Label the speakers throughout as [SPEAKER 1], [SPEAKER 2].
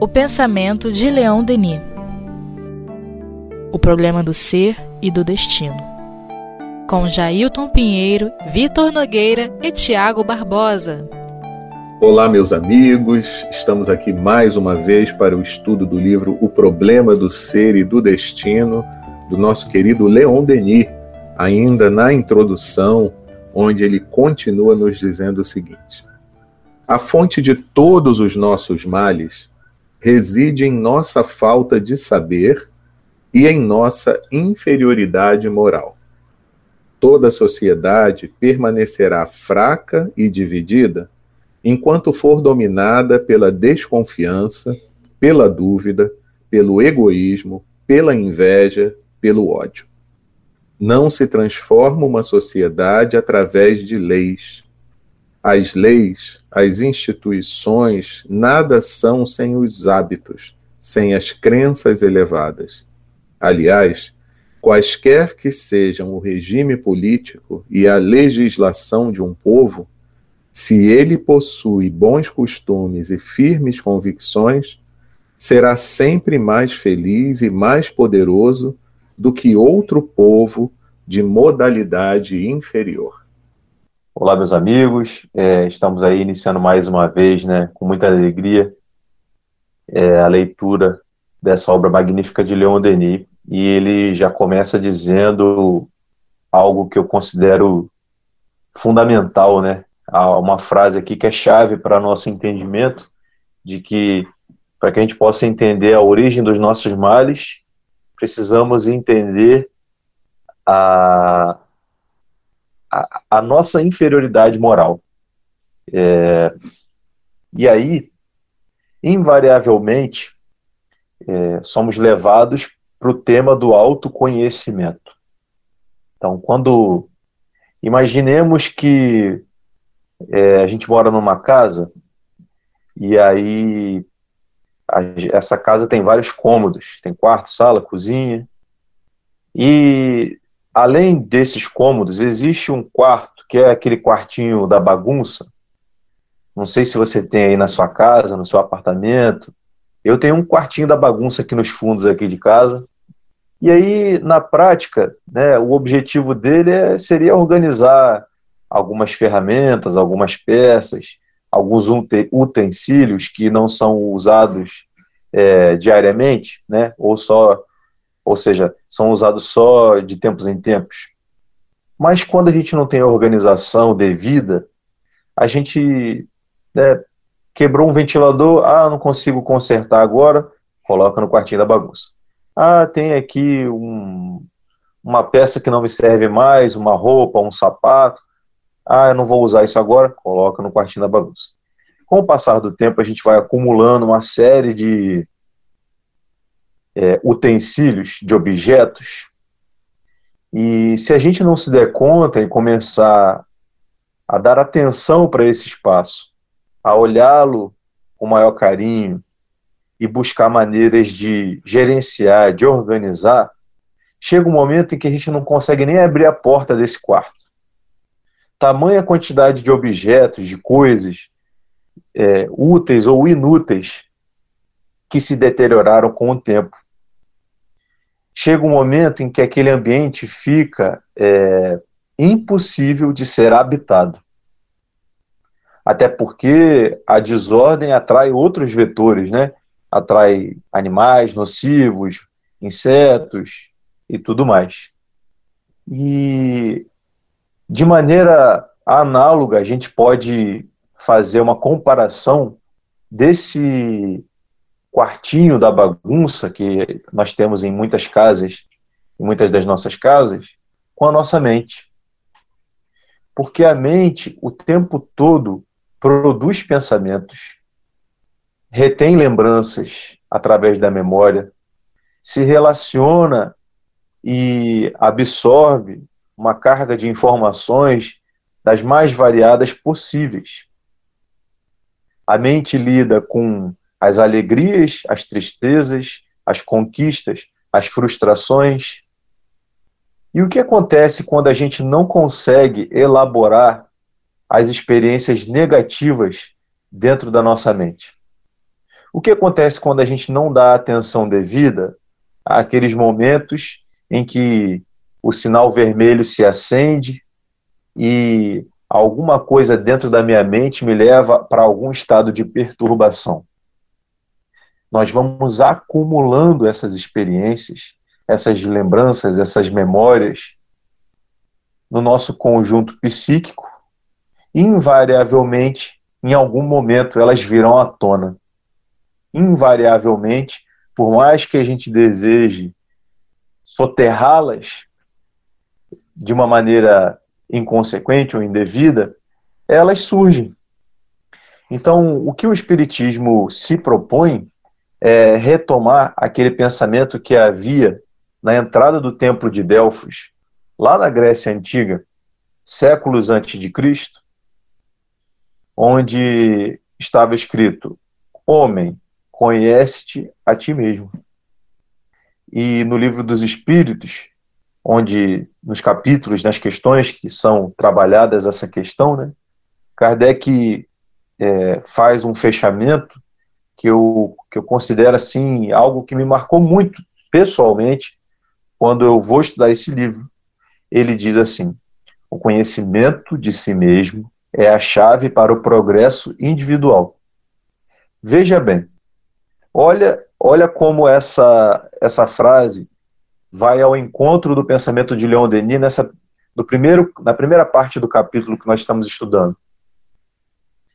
[SPEAKER 1] O pensamento de Leão Denis. O problema do ser e do destino. Com Jailton Pinheiro, Vitor Nogueira e Tiago Barbosa.
[SPEAKER 2] Olá, meus amigos. Estamos aqui mais uma vez para o estudo do livro O Problema do Ser e do Destino, do nosso querido Leon Denis, ainda na introdução, onde ele continua nos dizendo o seguinte: A fonte de todos os nossos males reside em nossa falta de saber e em nossa inferioridade moral. Toda a sociedade permanecerá fraca e dividida enquanto for dominada pela desconfiança, pela dúvida, pelo egoísmo, pela inveja, pelo ódio. Não se transforma uma sociedade através de leis. As leis, as instituições, nada são sem os hábitos, sem as crenças elevadas. Aliás, quaisquer que sejam o regime político e a legislação de um povo, se ele possui bons costumes e firmes convicções, será sempre mais feliz e mais poderoso do que outro povo de modalidade inferior.
[SPEAKER 3] Olá, meus amigos, é, estamos aí iniciando mais uma vez, né, com muita alegria, é, a leitura dessa obra magnífica de Leon Denis. E ele já começa dizendo algo que eu considero fundamental, né, há uma frase aqui que é chave para nosso entendimento de que para que a gente possa entender a origem dos nossos males, precisamos entender a, a, a nossa inferioridade moral. É, e aí, invariavelmente, é, somos levados para o tema do autoconhecimento. Então, quando imaginemos que é, a gente mora numa casa e aí a, essa casa tem vários cômodos, tem quarto, sala, cozinha. E além desses cômodos, existe um quarto que é aquele quartinho da bagunça. Não sei se você tem aí na sua casa, no seu apartamento. Eu tenho um quartinho da bagunça aqui nos fundos aqui de casa. E aí, na prática, né, o objetivo dele é, seria organizar algumas ferramentas, algumas peças, alguns utensílios que não são usados é, diariamente, né? Ou só, ou seja, são usados só de tempos em tempos. Mas quando a gente não tem organização devida, a gente né, quebrou um ventilador, ah, não consigo consertar agora, coloca no quartinho da bagunça. Ah, tem aqui um, uma peça que não me serve mais, uma roupa, um sapato, ah, eu não vou usar isso agora, coloca no quartinho da bagunça. Com o passar do tempo, a gente vai acumulando uma série de é, utensílios, de objetos, e se a gente não se der conta e começar a dar atenção para esse espaço, a olhá-lo com maior carinho e buscar maneiras de gerenciar, de organizar, chega um momento em que a gente não consegue nem abrir a porta desse quarto tamanha quantidade de objetos, de coisas é, úteis ou inúteis que se deterioraram com o tempo. Chega um momento em que aquele ambiente fica é, impossível de ser habitado. Até porque a desordem atrai outros vetores, né? Atrai animais nocivos, insetos e tudo mais. E de maneira análoga, a gente pode fazer uma comparação desse quartinho da bagunça que nós temos em muitas casas, em muitas das nossas casas, com a nossa mente. Porque a mente, o tempo todo, produz pensamentos, retém lembranças através da memória, se relaciona e absorve uma carga de informações das mais variadas possíveis. A mente lida com as alegrias, as tristezas, as conquistas, as frustrações. E o que acontece quando a gente não consegue elaborar as experiências negativas dentro da nossa mente. O que acontece quando a gente não dá atenção devida àqueles momentos em que o sinal vermelho se acende e alguma coisa dentro da minha mente me leva para algum estado de perturbação? Nós vamos acumulando essas experiências, essas lembranças, essas memórias no nosso conjunto psíquico, invariavelmente, em algum momento, elas virão à tona. Invariavelmente, por mais que a gente deseje soterrá-las de uma maneira inconsequente ou indevida, elas surgem. Então, o que o Espiritismo se propõe é retomar aquele pensamento que havia na entrada do Templo de Delfos, lá na Grécia Antiga, séculos antes de Cristo, onde estava escrito: Homem, conhece-te a ti mesmo. E no livro dos Espíritos, onde nos capítulos, nas questões que são trabalhadas essa questão, né, Kardec é, faz um fechamento que eu, que eu considero assim algo que me marcou muito pessoalmente quando eu vou estudar esse livro, ele diz assim: o conhecimento de si mesmo é a chave para o progresso individual. Veja bem, olha, olha como essa, essa frase vai ao encontro do pensamento de Leon Denis nessa, do primeiro, na primeira parte do capítulo que nós estamos estudando.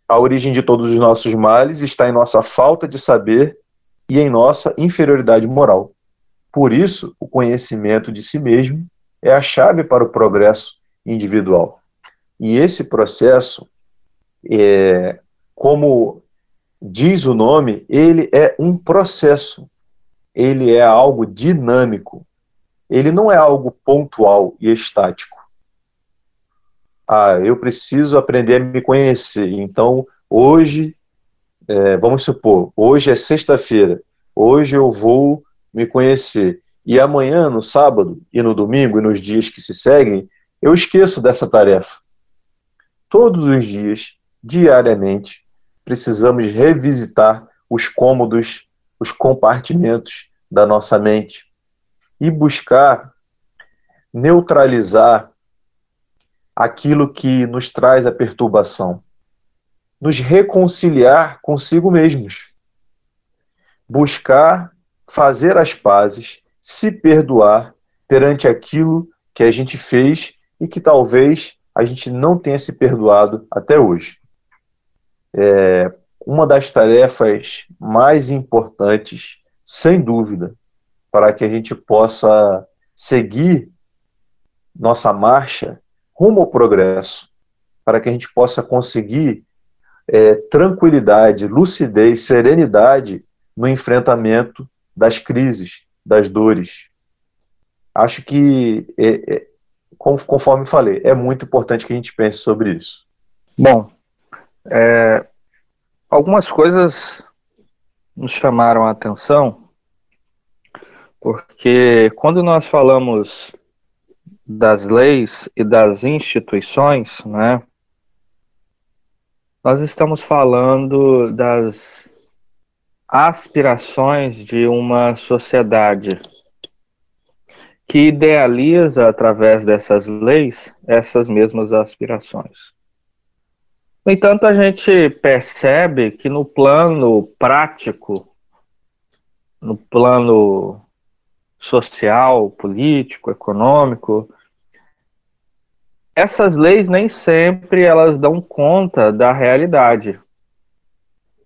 [SPEAKER 3] A origem de todos os nossos males está em nossa falta de saber e em nossa inferioridade moral. Por isso, o conhecimento de si mesmo é a chave para o progresso individual. E esse processo, é, como diz o nome, ele é um processo, ele é algo dinâmico, ele não é algo pontual e estático. Ah, eu preciso aprender a me conhecer, então hoje, é, vamos supor, hoje é sexta-feira, hoje eu vou me conhecer. E amanhã, no sábado, e no domingo, e nos dias que se seguem, eu esqueço dessa tarefa. Todos os dias, diariamente, precisamos revisitar os cômodos, os compartimentos da nossa mente e buscar neutralizar aquilo que nos traz a perturbação, nos reconciliar consigo mesmos, buscar fazer as pazes se perdoar perante aquilo que a gente fez e que talvez a gente não tenha se perdoado até hoje. É uma das tarefas mais importantes, sem dúvida, para que a gente possa seguir nossa marcha rumo ao progresso, para que a gente possa conseguir é, tranquilidade, lucidez, serenidade no enfrentamento das crises, das dores. Acho que, é, é, conforme falei, é muito importante que a gente pense sobre isso.
[SPEAKER 4] Bom, é, algumas coisas nos chamaram a atenção, porque quando nós falamos das leis e das instituições, né, nós estamos falando das aspirações de uma sociedade que idealiza, através dessas leis, essas mesmas aspirações. No entanto, a gente percebe que no plano prático, no plano social, político, econômico, essas leis nem sempre elas dão conta da realidade.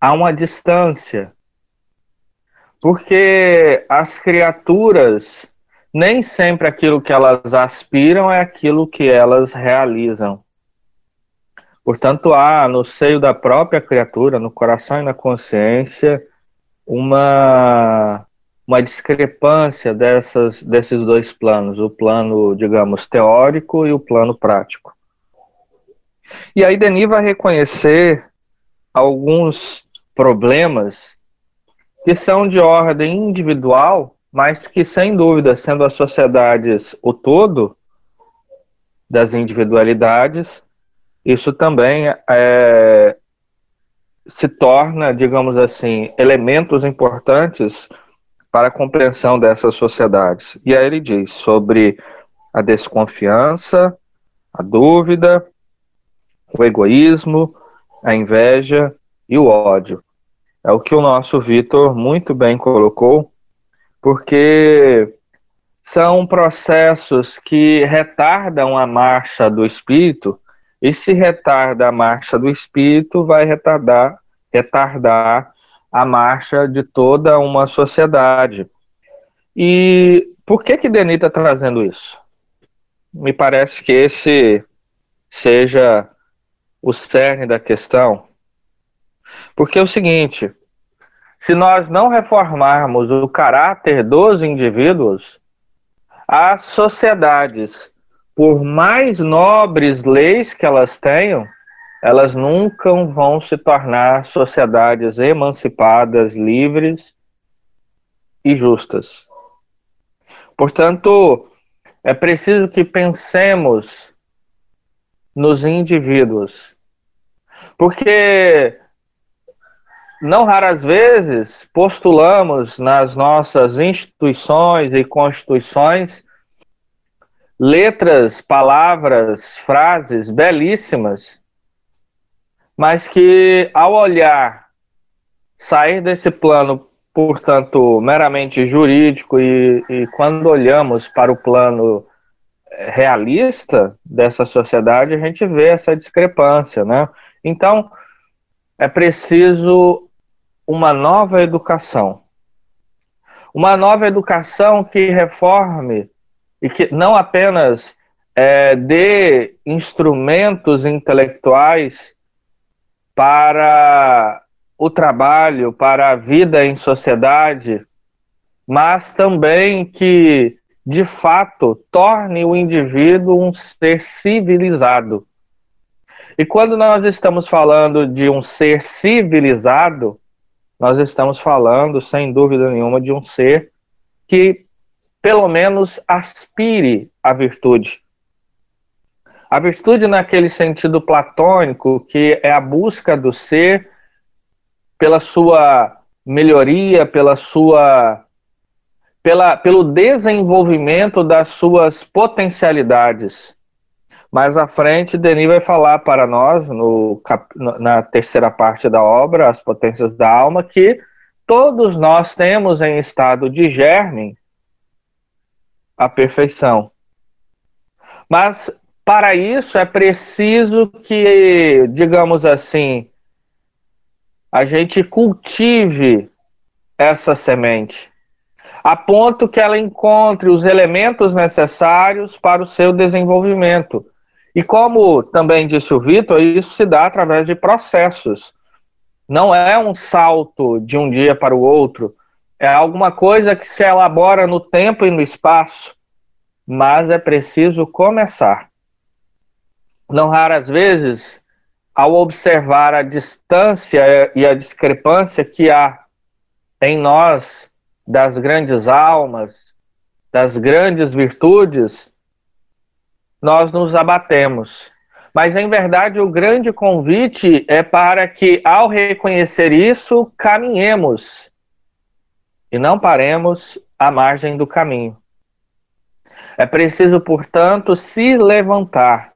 [SPEAKER 4] Há uma distância porque as criaturas, nem sempre aquilo que elas aspiram é aquilo que elas realizam. Portanto, há no seio da própria criatura, no coração e na consciência, uma, uma discrepância dessas, desses dois planos, o plano, digamos, teórico e o plano prático. E aí Denis vai reconhecer alguns problemas que são de ordem individual, mas que, sem dúvida, sendo as sociedades o todo das individualidades, isso também é, se torna, digamos assim, elementos importantes para a compreensão dessas sociedades. E aí ele diz sobre a desconfiança, a dúvida, o egoísmo, a inveja e o ódio. É o que o nosso Vitor muito bem colocou, porque são processos que retardam a marcha do espírito, e se retarda a marcha do espírito, vai retardar, retardar a marcha de toda uma sociedade. E por que que Denis está trazendo isso? Me parece que esse seja o cerne da questão. Porque é o seguinte, se nós não reformarmos o caráter dos indivíduos, as sociedades, por mais nobres leis que elas tenham, elas nunca vão se tornar sociedades emancipadas, livres e justas. Portanto, é preciso que pensemos nos indivíduos. Porque não raras vezes postulamos nas nossas instituições e constituições letras, palavras, frases belíssimas mas que ao olhar, sair desse plano, portanto, meramente jurídico e, e quando olhamos para o plano eh, realista dessa sociedade, a gente vê essa discrepância, né? Então, é preciso uma nova educação. Uma nova educação que reforme e que não apenas é, dê instrumentos intelectuais para o trabalho, para a vida em sociedade, mas também que, de fato, torne o indivíduo um ser civilizado. E quando nós estamos falando de um ser civilizado, nós estamos falando, sem dúvida nenhuma, de um ser que, pelo menos, aspire à virtude. A virtude, naquele sentido platônico, que é a busca do ser pela sua melhoria, pela sua pela, pelo desenvolvimento das suas potencialidades. Mais à frente, Denis vai falar para nós, no, na terceira parte da obra, As Potências da Alma, que todos nós temos em estado de germe a perfeição. Mas para isso é preciso que, digamos assim, a gente cultive essa semente, a ponto que ela encontre os elementos necessários para o seu desenvolvimento. E como também disse o Vitor, isso se dá através de processos. Não é um salto de um dia para o outro, é alguma coisa que se elabora no tempo e no espaço, mas é preciso começar. Não raras vezes, ao observar a distância e a discrepância que há em nós das grandes almas, das grandes virtudes, nós nos abatemos. Mas, em verdade, o grande convite é para que, ao reconhecer isso, caminhemos e não paremos à margem do caminho. É preciso, portanto, se levantar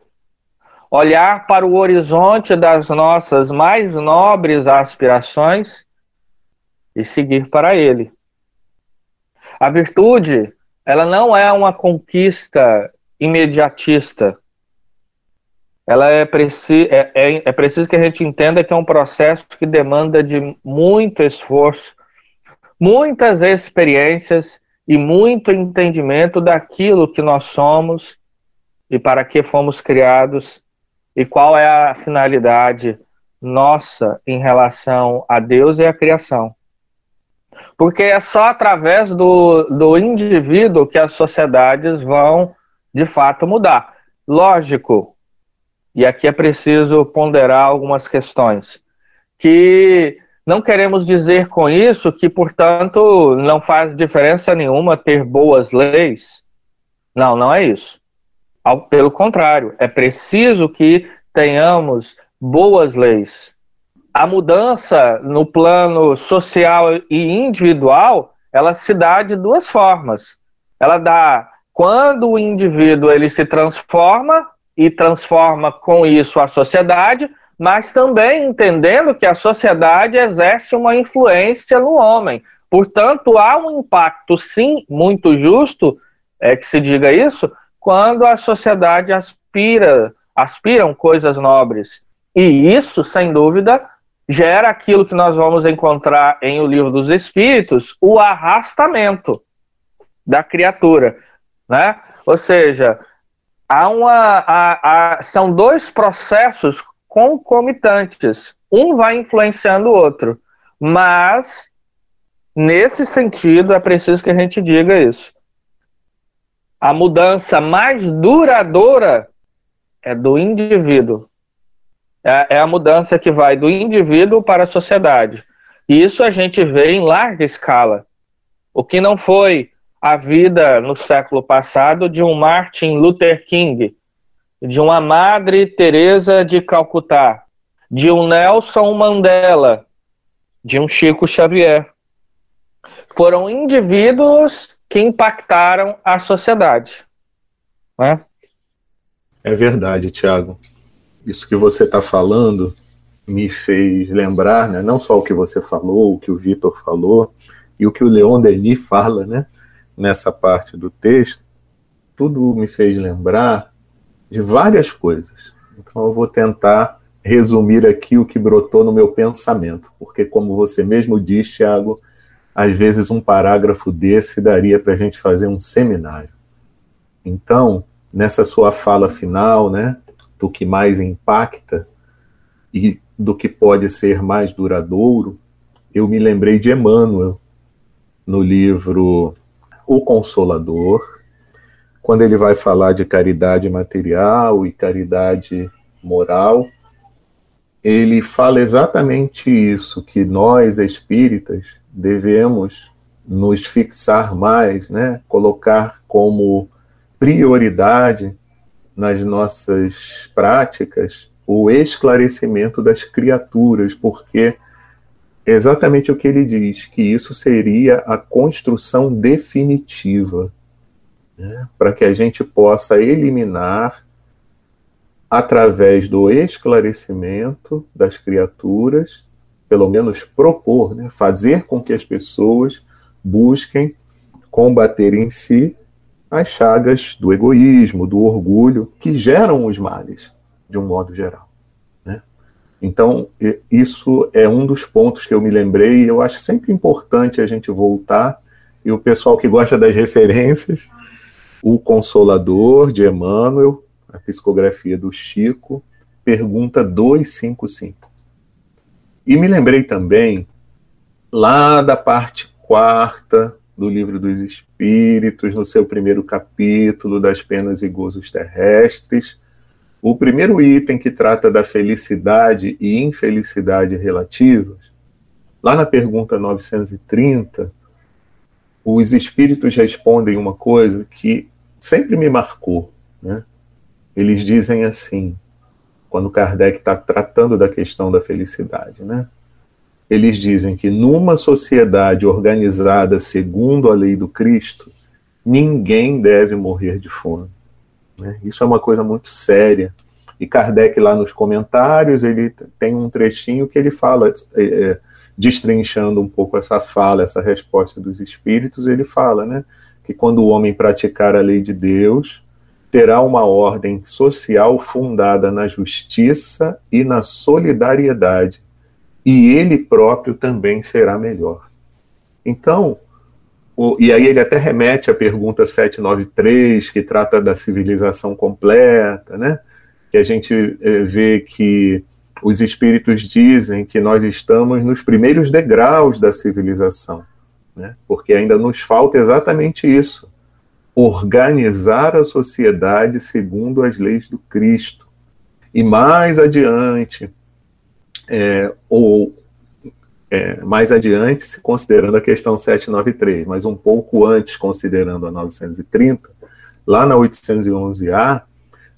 [SPEAKER 4] olhar para o horizonte das nossas mais nobres aspirações e seguir para ele. A virtude, ela não é uma conquista imediatista. Ela é, preci é, é, é preciso que a gente entenda que é um processo que demanda de muito esforço, muitas experiências e muito entendimento daquilo que nós somos e para que fomos criados e qual é a finalidade nossa em relação a Deus e a criação. Porque é só através do, do indivíduo que as sociedades vão, de fato, mudar. Lógico, e aqui é preciso ponderar algumas questões, que não queremos dizer com isso que, portanto, não faz diferença nenhuma ter boas leis. Não, não é isso. Pelo contrário, é preciso que tenhamos boas leis. a mudança no plano social e individual, ela se dá de duas formas. Ela dá quando o indivíduo ele se transforma e transforma com isso a sociedade, mas também entendendo que a sociedade exerce uma influência no homem. Portanto, há um impacto, sim, muito justo, é que se diga isso, quando a sociedade aspira, aspiram coisas nobres. E isso, sem dúvida, gera aquilo que nós vamos encontrar em O Livro dos Espíritos, o arrastamento da criatura, né? Ou seja, há uma, há, há, são dois processos concomitantes. Um vai influenciando o outro, mas nesse sentido é preciso que a gente diga isso. A mudança mais duradoura é do indivíduo é, é a mudança que vai do indivíduo para a sociedade. E isso a gente vê em larga escala. O que não foi a vida no século passado de um Martin Luther King, de uma Madre Teresa de Calcutá, de um Nelson Mandela, de um Chico Xavier. Foram indivíduos que impactaram a sociedade. Né?
[SPEAKER 2] É verdade, Tiago isso que você está falando me fez lembrar, né, não só o que você falou, o que o Vitor falou, e o que o Leon Denis fala né, nessa parte do texto, tudo me fez lembrar de várias coisas. Então eu vou tentar resumir aqui o que brotou no meu pensamento, porque, como você mesmo disse, Thiago, às vezes um parágrafo desse daria para a gente fazer um seminário. Então, nessa sua fala final, né, do que mais impacta e do que pode ser mais duradouro, eu me lembrei de Emmanuel no livro O Consolador, quando ele vai falar de caridade material e caridade moral, ele fala exatamente isso, que nós espíritas devemos nos fixar mais, né, colocar como prioridade nas nossas práticas o esclarecimento das criaturas, porque é exatamente o que ele diz, que isso seria a construção definitiva, né, para que a gente possa eliminar, através do esclarecimento das criaturas, pelo menos propor, né, fazer com que as pessoas busquem combater em si as chagas do egoísmo, do orgulho, que geram os males, de um modo geral. Né? Então, isso é um dos pontos que eu me lembrei, e eu acho sempre importante a gente voltar, e o pessoal que gosta das referências, o Consolador, de Emmanuel, a psicografia do Chico, pergunta 255. E me lembrei também, lá da parte quarta do Livro dos Espíritos, no seu primeiro capítulo das penas e gozos terrestres. O primeiro item que trata da felicidade e infelicidade relativas, lá na pergunta 930, os espíritos respondem uma coisa que sempre me marcou. Né? Eles dizem assim, quando Kardec está tratando da questão da felicidade, né? eles dizem que numa sociedade organizada segundo a lei do Cristo, ninguém deve morrer de fome. Né? Isso é uma coisa muito séria. E Kardec, lá nos comentários, ele tem um trechinho que ele fala, é, é, destrinchando um pouco essa fala, essa resposta dos espíritos, ele fala né, que quando o homem praticar a lei de Deus, terá uma ordem social fundada na justiça e na solidariedade, e ele próprio também será melhor. Então, o, e aí ele até remete à pergunta 793, que trata da civilização completa, né? Que a gente é, vê que os espíritos dizem que nós estamos nos primeiros degraus da civilização, né? Porque ainda nos falta exatamente isso: organizar a sociedade segundo as leis do Cristo. E mais adiante, é, ou é, mais adiante, se considerando a questão 793, mas um pouco antes, considerando a 930, lá na 811A,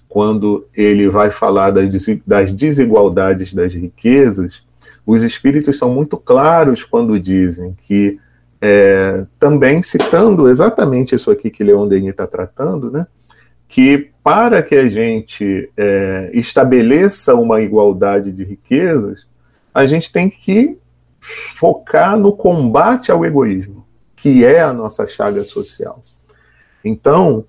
[SPEAKER 2] quando ele vai falar das, das desigualdades das riquezas, os espíritos são muito claros quando dizem que, é, também citando exatamente isso aqui que Leon Denis está tratando, né, que para que a gente é, estabeleça uma igualdade de riquezas, a gente tem que focar no combate ao egoísmo, que é a nossa chaga social. Então,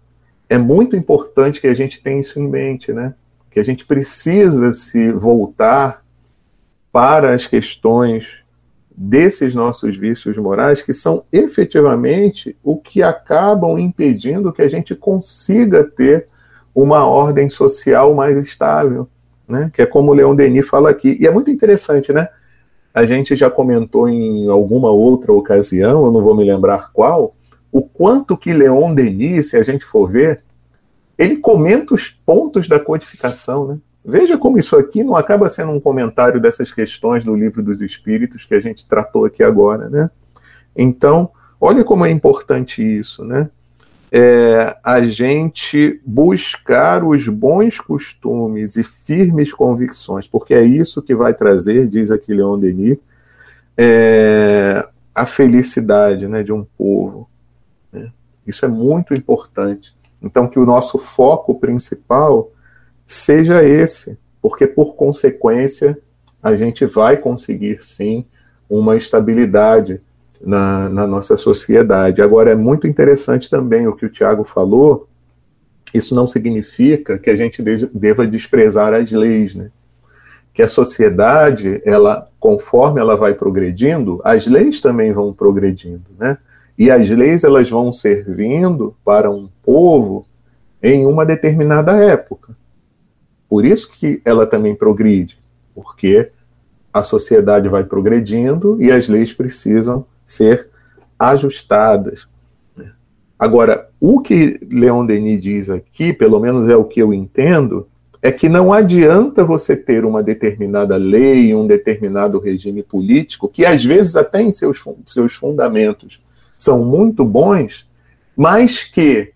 [SPEAKER 2] é muito importante que a gente tenha isso em mente, né? Que a gente precisa se voltar para as questões desses nossos vícios morais, que são efetivamente o que acabam impedindo que a gente consiga ter uma ordem social mais estável, né? Que é como o Leon Denis fala aqui. E é muito interessante, né? A gente já comentou em alguma outra ocasião, eu não vou me lembrar qual, o quanto que Leon Denis, se a gente for ver, ele comenta os pontos da codificação, né? Veja como isso aqui não acaba sendo um comentário dessas questões do livro dos Espíritos que a gente tratou aqui agora, né? Então, olha como é importante isso, né? É, a gente buscar os bons costumes e firmes convicções, porque é isso que vai trazer, diz aqui Leon Denis, é, a felicidade né, de um povo. Né? Isso é muito importante. Então, que o nosso foco principal seja esse, porque por consequência a gente vai conseguir sim uma estabilidade na, na, nossa sociedade. Agora, é muito interessante também o que o Tiago falou. Isso não significa que a gente deva desprezar as leis, né? Que a sociedade, ela, conforme ela vai progredindo, as leis também vão progredindo, né? E as leis elas vão servindo para um povo em uma determinada época. Por isso que ela também progride, porque a sociedade vai progredindo e as leis precisam ser ajustadas. Né? Agora, o que Leon Denis diz aqui, pelo menos é o que eu entendo, é que não adianta você ter uma determinada lei, um determinado regime político, que às vezes até em seus, seus fundamentos são muito bons, mas que,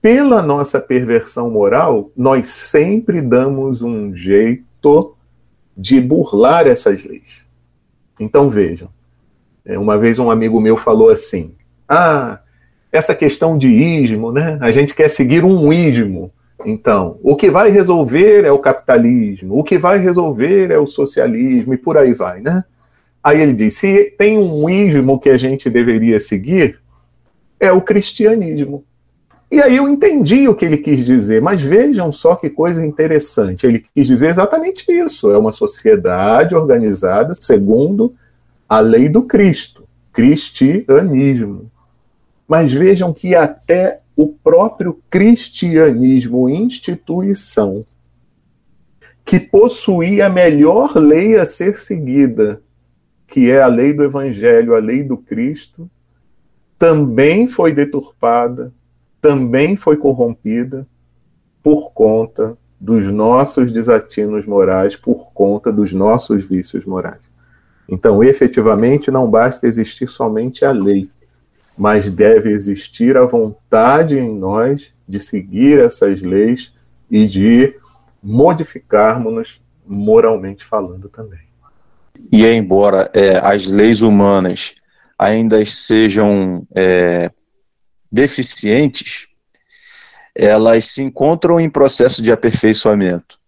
[SPEAKER 2] pela nossa perversão moral, nós sempre damos um jeito de burlar essas leis. Então vejam, é, uma vez um amigo meu falou assim: ah, essa questão de ismo, né? A gente quer seguir um ismo. Então, o que vai resolver é o capitalismo, o que vai resolver é o socialismo e por aí vai, né? Aí ele diz: se tem um ismo que a gente deveria seguir, é o cristianismo. E aí eu entendi o que ele quis dizer, mas vejam só que coisa interessante. Ele quis dizer exatamente isso: é uma sociedade organizada segundo a lei do Cristo, cristianismo. Mas vejam que até o próprio cristianismo, instituição, que possuía a melhor lei a ser seguida, que é a lei do Evangelho, a lei do Cristo, também foi deturpada, também foi corrompida por conta dos nossos desatinos morais, por conta dos nossos vícios morais. Então, efetivamente, não basta existir somente a lei, mas deve existir a vontade em nós de seguir essas leis e de modificarmos-nos moralmente falando também.
[SPEAKER 3] E embora é, as leis humanas ainda sejam é, deficientes, elas se encontram em processo de aperfeiçoamento,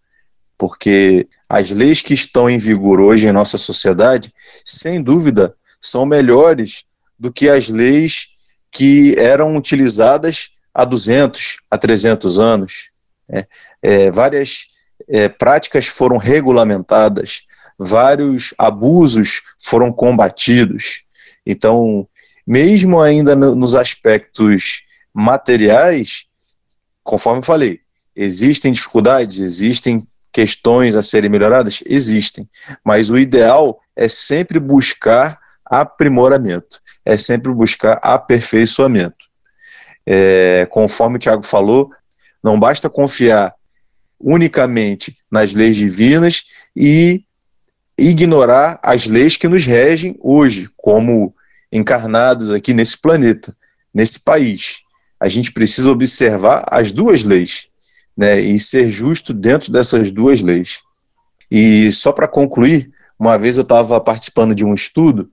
[SPEAKER 3] porque as leis que estão em vigor hoje em nossa sociedade, sem dúvida, são melhores do que as leis que eram utilizadas há 200, há 300 anos. É, é, várias é, práticas foram regulamentadas, vários abusos foram combatidos. Então, mesmo ainda no, nos aspectos materiais, conforme falei, existem dificuldades, existem questões a serem melhoradas? Existem. Mas o ideal é sempre buscar aprimoramento, é sempre buscar aperfeiçoamento. É, conforme o Tiago falou, não basta confiar unicamente nas leis divinas e ignorar as leis que nos regem hoje, como encarnados aqui nesse planeta, nesse país. A gente precisa observar as duas leis né, e ser justo dentro dessas duas leis. E só para concluir, Uma vez eu estava participando de um estudo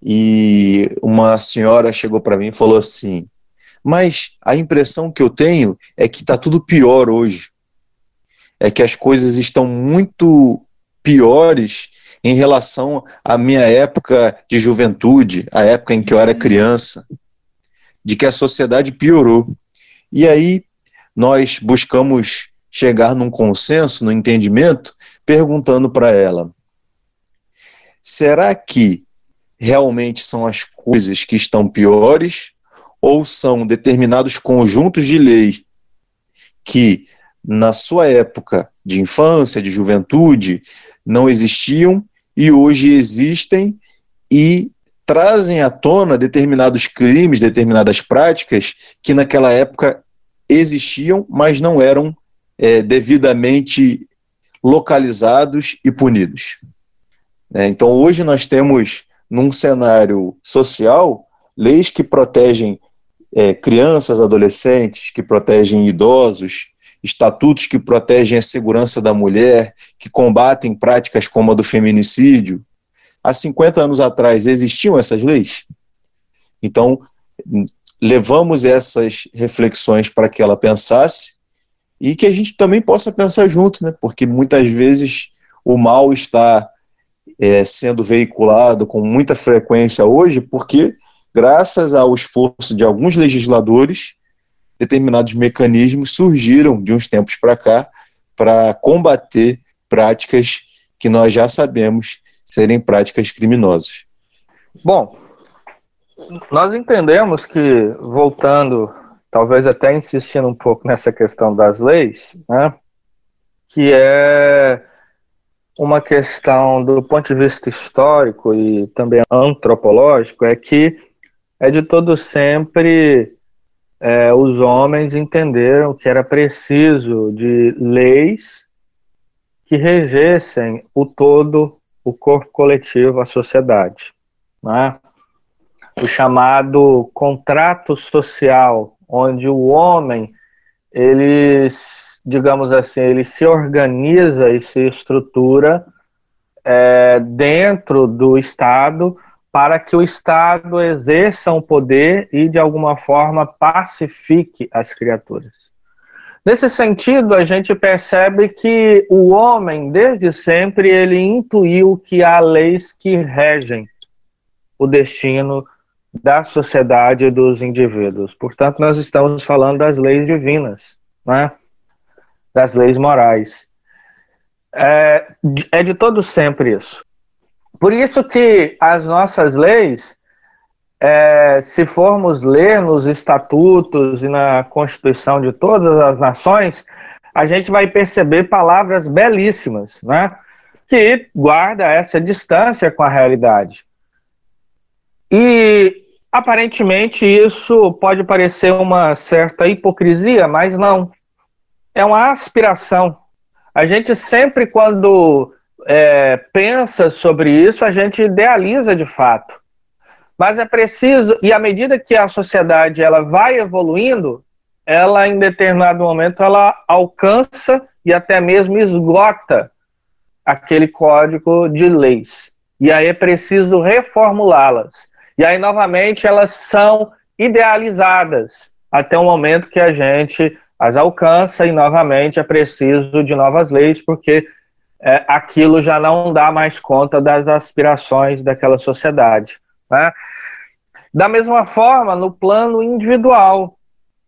[SPEAKER 3] e uma senhora chegou para mim e falou assim: Mas a impressão que eu tenho é que está tudo pior hoje. É que as coisas estão muito piores em relação à minha época de juventude, a época em que eu era criança, de que a sociedade piorou. E aí nós buscamos chegar num consenso, no entendimento, perguntando para ela: será que realmente são as coisas que estão piores ou são determinados conjuntos de lei que na sua época de infância, de juventude, não existiam e hoje existem e trazem à tona determinados crimes, determinadas práticas que naquela época existiam, mas não eram é, devidamente localizados e punidos. É, então, hoje nós temos, num cenário social, leis que protegem é, crianças, adolescentes, que protegem idosos, estatutos que protegem a segurança da mulher, que combatem práticas como a do feminicídio. Há 50 anos atrás existiam essas leis? Então, levamos essas reflexões para que ela pensasse e que a gente também possa pensar junto, né? porque muitas vezes o mal está é, sendo veiculado com muita frequência hoje, porque, graças ao esforço de alguns legisladores, determinados mecanismos surgiram de uns tempos para cá para combater práticas que nós já sabemos serem práticas criminosas.
[SPEAKER 4] Bom, nós entendemos que, voltando, talvez até insistindo um pouco nessa questão das leis, né, que é uma questão do ponto de vista histórico e também antropológico, é que é de todo sempre é, os homens entenderam que era preciso de leis que regessem o todo, o corpo coletivo, a sociedade. Né? O chamado contrato social, onde o homem, ele, digamos assim, ele se organiza e se estrutura é, dentro do Estado para que o Estado exerça um poder e, de alguma forma, pacifique as criaturas. Nesse sentido, a gente percebe que o homem, desde sempre, ele intuiu que há leis que regem o destino da sociedade e dos indivíduos. Portanto, nós estamos falando das leis divinas, né? das leis morais. É, é de todo sempre isso. Por isso que as nossas leis, é, se formos ler nos estatutos e na Constituição de todas as nações, a gente vai perceber palavras belíssimas, né? Que guarda essa distância com a realidade. E aparentemente isso pode parecer uma certa hipocrisia, mas não. É uma aspiração. A gente sempre, quando é, pensa sobre isso, a gente idealiza de fato. Mas é preciso, e à medida que a sociedade ela vai evoluindo, ela em determinado momento ela alcança e até mesmo esgota aquele código de leis. E aí é preciso reformulá-las. E aí novamente elas são idealizadas até o momento que a gente as alcança e novamente é preciso de novas leis porque é, aquilo já não dá mais conta das aspirações daquela sociedade. Né? Da mesma forma, no plano individual,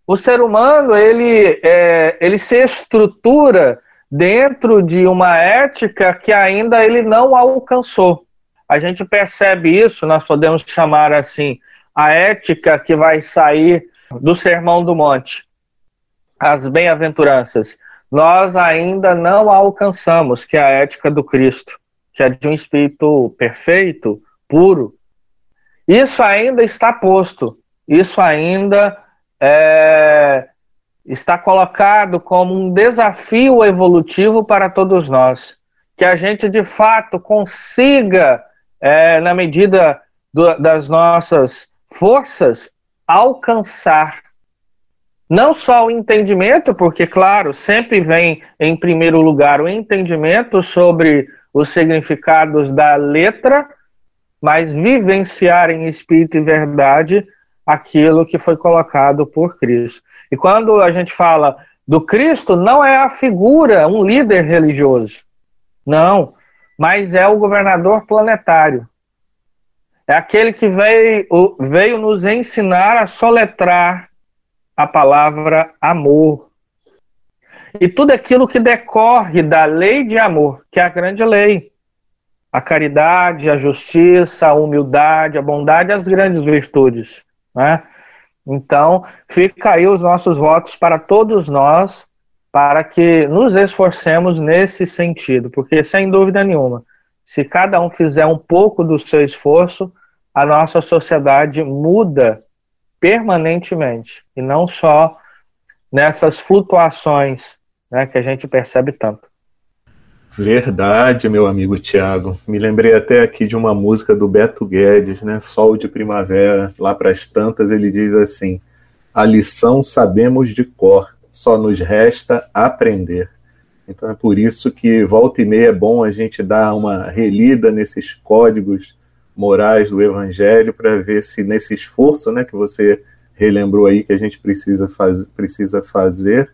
[SPEAKER 4] o ser humano ele, é, ele se estrutura dentro de uma ética que ainda ele não alcançou. A gente percebe isso, nós podemos chamar assim, a ética que vai sair do Sermão do Monte, as bem-aventuranças nós ainda não alcançamos, que é a ética do Cristo, que é de um espírito perfeito, puro. Isso ainda está posto, isso ainda é, está colocado como um desafio evolutivo para todos nós. Que a gente de fato consiga, é, na medida do, das nossas forças, alcançar não só o entendimento, porque, claro, sempre vem em primeiro lugar o entendimento sobre os significados da letra, mas vivenciar em espírito e verdade aquilo que foi colocado por Cristo. E quando a gente fala do Cristo, não é a figura, um líder religioso. Não, mas é o governador planetário. É aquele que veio, veio nos ensinar a soletrar a palavra amor. E tudo aquilo que decorre da lei de amor, que é a grande lei. A caridade, a justiça, a humildade, a bondade, as grandes virtudes. Né? Então, fica aí os nossos votos para todos nós, para que nos esforcemos nesse sentido, porque sem dúvida nenhuma, se cada um fizer um pouco do seu esforço, a nossa sociedade muda permanentemente e não só nessas flutuações né, que a gente percebe tanto.
[SPEAKER 2] Verdade, meu amigo Tiago. Me lembrei até aqui de uma música do Beto Guedes, né? Sol de Primavera. Lá para as tantas ele diz assim: A lição sabemos de cor, só nos resta aprender. Então é por isso que volta e meia é bom a gente dar uma relida nesses códigos morais do Evangelho para ver se nesse esforço, né, que você relembrou aí que a gente precisa, faz, precisa fazer,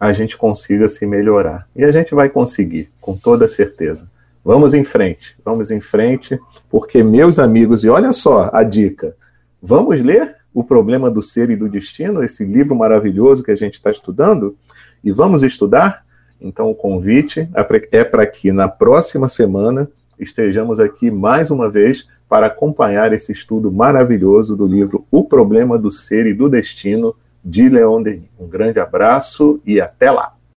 [SPEAKER 2] a gente consiga se melhorar. E a gente vai conseguir, com toda certeza. Vamos em frente, vamos em frente, porque, meus amigos, e olha só a dica: vamos ler O Problema do Ser e do Destino, esse livro maravilhoso que a gente está estudando, e vamos estudar? Então, o convite é para que na próxima semana estejamos aqui mais uma vez para acompanhar esse estudo maravilhoso do livro O Problema do Ser e do Destino de Leon Denis. Um grande abraço e até lá!